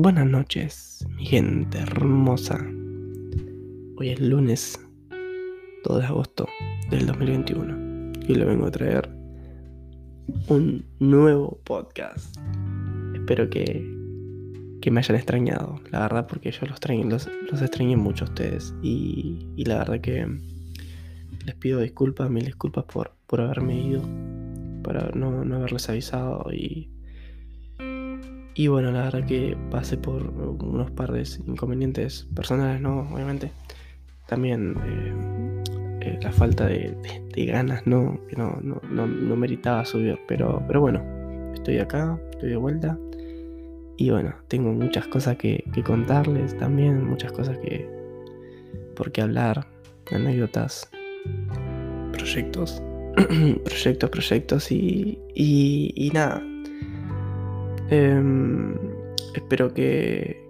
Buenas noches, mi gente hermosa. Hoy es lunes 2 de agosto del 2021 y le vengo a traer un nuevo podcast. Espero que, que me hayan extrañado, la verdad, porque yo los, extrañé, los, extrañé mucho a ustedes y, y, la verdad que les pido disculpas, mil disculpas por, por haberme ido, para no, no haberles avisado y y bueno, la verdad que pasé por unos par de inconvenientes personales, ¿no? Obviamente. También eh, eh, la falta de, ganas, ¿no? Que no, no, no, meritaba subir. Pero, pero bueno, estoy acá, estoy de vuelta. Y bueno, tengo muchas cosas que, contarles también, muchas cosas que. por qué hablar, anécdotas, proyectos, proyectos, proyectos y, y nada Em, espero que,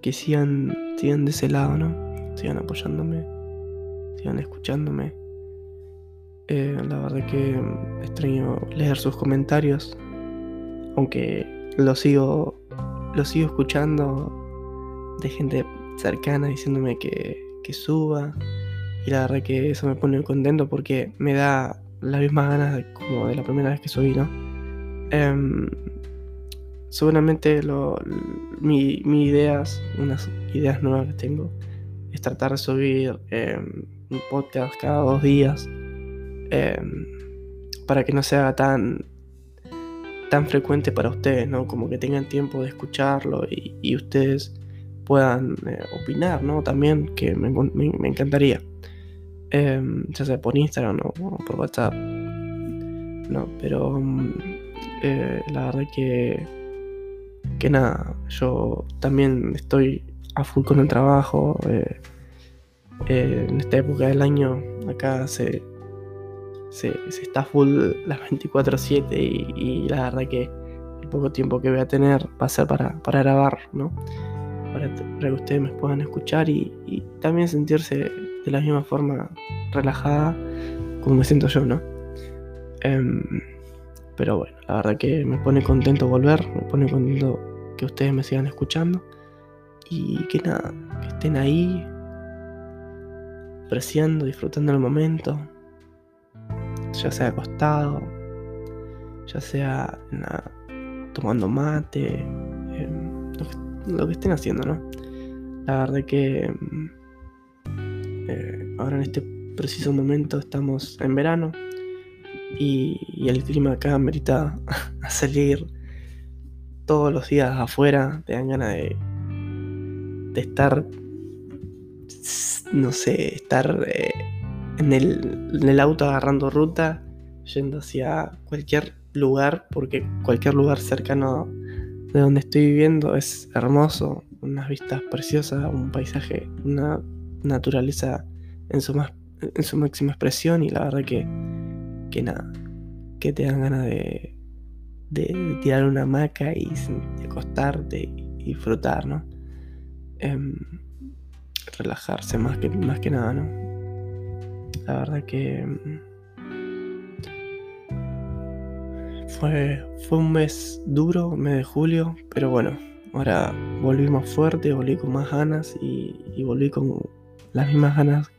que sigan, sigan de ese lado, ¿no? Sigan apoyándome, sigan escuchándome. Eh, la verdad que extraño leer sus comentarios, aunque lo sigo, lo sigo escuchando de gente cercana diciéndome que, que suba. Y la verdad que eso me pone contento porque me da las mismas ganas como de la primera vez que subí, ¿no? Em, seguramente lo, mi, ideas, unas ideas nuevas que tengo, es tratar de subir em, un podcast cada dos días em, para que no sea tan tan frecuente para ustedes, ¿no? Como que tengan tiempo de escucharlo y, ustedes puedan eh, opinar, ¿no? También, que me, encantaría. Em, ya sea por Instagram o por WhatsApp. No, pero eh, la verdad que que nada, yo también estoy a full con el trabajo. Eh, eh, en esta época del año acá se, se, está full las 24/7 y, la verdad que el poco tiempo que voy a tener va a ser para, grabar, ¿no? Para, que ustedes me puedan escuchar y, también sentirse de la misma forma relajada como me siento yo, ¿no? Em, pero bueno, la verdad que me pone contento volver, me pone contento que ustedes me sigan escuchando y que nada, que estén ahí apreciando, disfrutando el momento, ya sea acostado, ya sea tomando mate, em, lo, que, estén haciendo, ¿no? La verdad que em, eh, ahora en este preciso momento estamos en verano y, el clima acá merita salir todos los días afuera, te dan ganas de, estar, no sé, estar eh, en, el, en el auto agarrando ruta, yendo hacia cualquier lugar, porque cualquier lugar cercano de donde estoy viviendo es hermoso, unas vistas preciosas, un paisaje, una naturaleza en su, más, en su máxima expresión y la verdad que, que nada, que te dan ganas de, de, tirar una hamaca y de acostarte y disfrutar, ¿no? Em, relajarse más que, más que nada, ¿no? La verdad que em, fue, fue un mes duro, mes de julio, pero bueno, ahora volví más fuerte, volví con más ganas y, y volví con las mismas ganas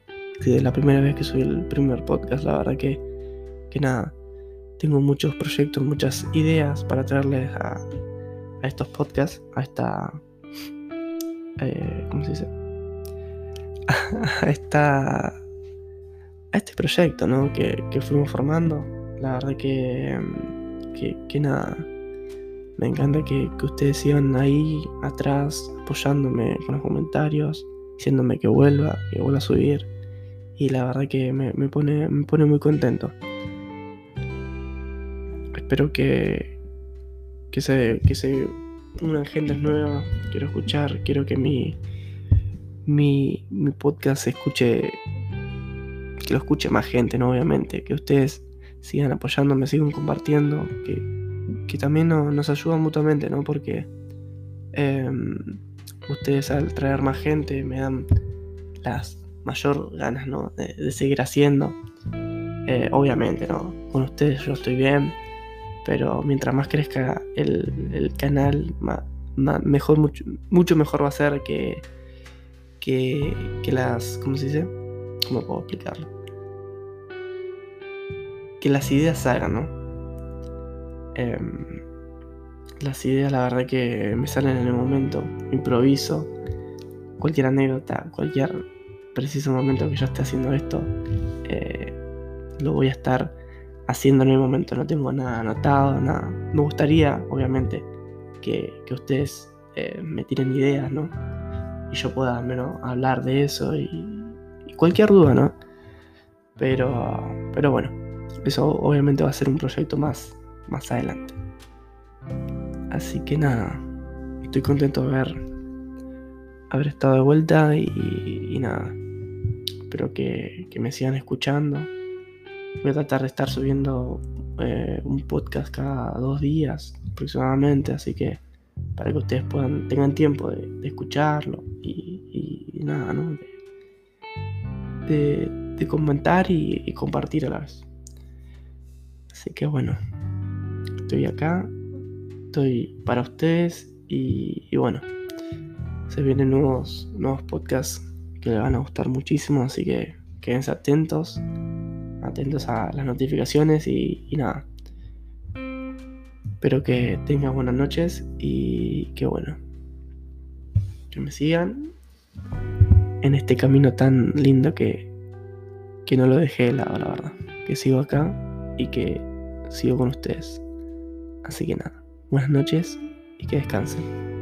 que la primera vez que subí el primer podcast, la verdad que, que nada tengo muchos proyectos, muchas ideas para traerles a, estos podcasts, a esta... Eh, ¿Cómo se dice? a, esta, a este proyecto ¿no? que, fuimos formando. La verdad que, que, nada, me encanta que, ustedes sigan ahí atrás apoyándome con los comentarios, diciéndome que vuelva, que vuelva a subir. Y la verdad que me, pone, me pone muy contento espero que, que, se, que se unan gentes nuevas. Quiero escuchar, quiero que mi, mi, mi podcast se escuche, que lo escuche más gente, ¿no? Obviamente, que ustedes sigan apoyándome, sigan compartiendo, que, que también nos ayudan mutuamente, ¿no? Porque em, ustedes al traer más gente me dan las mayor ganas, ¿no? De, seguir haciendo. Eh, obviamente, ¿no? Con ustedes yo estoy bien, pero mientras más crezca el, canal, más, mejor, mucho, mucho mejor va a ser que, que, que las, ¿cómo se dice? ¿Cómo puedo explicarlo? Que las ideas salgan, ¿no? Em, las ideas, la verdad que me salen en el momento, improviso, cualquier anécdota, cualquier preciso momento que yo esté haciendo esto, eh, lo voy a estar haciendo en el momento, no tengo nada anotado, nada. Me gustaría, obviamente, que, ustedes eh, me tiren ideas, ¿no? Y yo pueda al menos hablar de eso y, cualquier duda, ¿no? Pero, pero bueno, eso obviamente va a ser un proyecto más, más adelante. Así que nada, estoy contento de haber, haber estado de vuelta y, nada. Espero que, me sigan escuchando. Voy a tratar de estar subiendo eh, un podcast cada dos días aproximadamente, así que para que ustedes puedan tengan tiempo de, escucharlo y, nada, ¿no? De, comentar y, compartir a la vez. Así que bueno, estoy acá estoy para ustedes y, bueno, se vienen nuevos, nuevos podcasts que les van a gustar muchísimo, así que quédense atentos, atentos a las notificaciones y, nada. Espero que tengan buenas noches y que bueno, que me sigan en este camino tan lindo que, que no lo dejé de lado, la verdad. Que sigo acá y que sigo con ustedes. Así que nada. Buenas noches y que descansen.